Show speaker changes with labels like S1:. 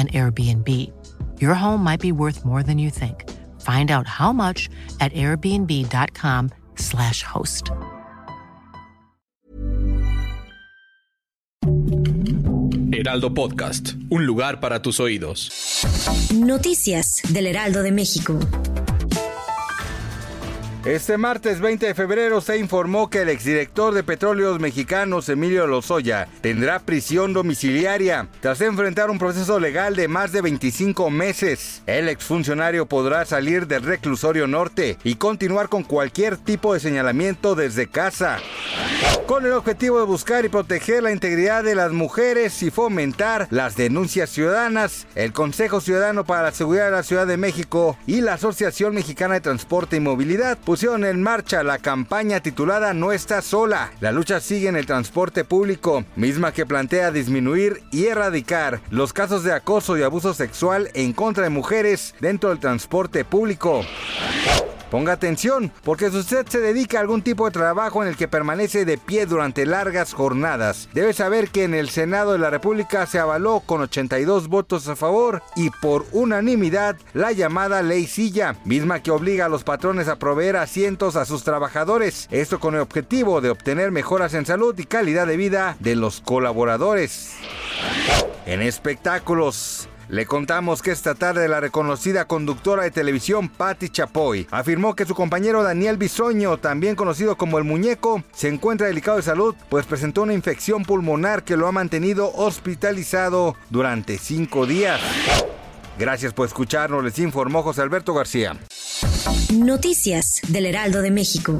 S1: an Airbnb. Your home might be worth more than you think. Find out how much at airbnb.com/slash host.
S2: Heraldo Podcast, un lugar para tus oídos.
S3: Noticias del Heraldo de México.
S4: Este martes 20 de febrero se informó que el exdirector de Petróleos Mexicanos, Emilio Lozoya, tendrá prisión domiciliaria tras enfrentar un proceso legal de más de 25 meses. El exfuncionario podrá salir del reclusorio norte y continuar con cualquier tipo de señalamiento desde casa. Con el objetivo de buscar y proteger la integridad de las mujeres y fomentar las denuncias ciudadanas, el Consejo Ciudadano para la Seguridad de la Ciudad de México y la Asociación Mexicana de Transporte y Movilidad en marcha la campaña titulada No está sola. La lucha sigue en el transporte público, misma que plantea disminuir y erradicar los casos de acoso y abuso sexual en contra de mujeres dentro del transporte público. Ponga atención, porque si usted se dedica a algún tipo de trabajo en el que permanece de pie durante largas jornadas, debe saber que en el Senado de la República se avaló con 82 votos a favor y por unanimidad la llamada ley silla, misma que obliga a los patrones a proveer asientos a sus trabajadores, esto con el objetivo de obtener mejoras en salud y calidad de vida de los colaboradores. En espectáculos, le contamos que esta tarde la reconocida conductora de televisión Patti Chapoy afirmó que su compañero Daniel Bisoño, también conocido como el muñeco, se encuentra delicado de salud, pues presentó una infección pulmonar que lo ha mantenido hospitalizado durante cinco días. Gracias por escucharnos, les informó José Alberto García.
S3: Noticias del Heraldo de México.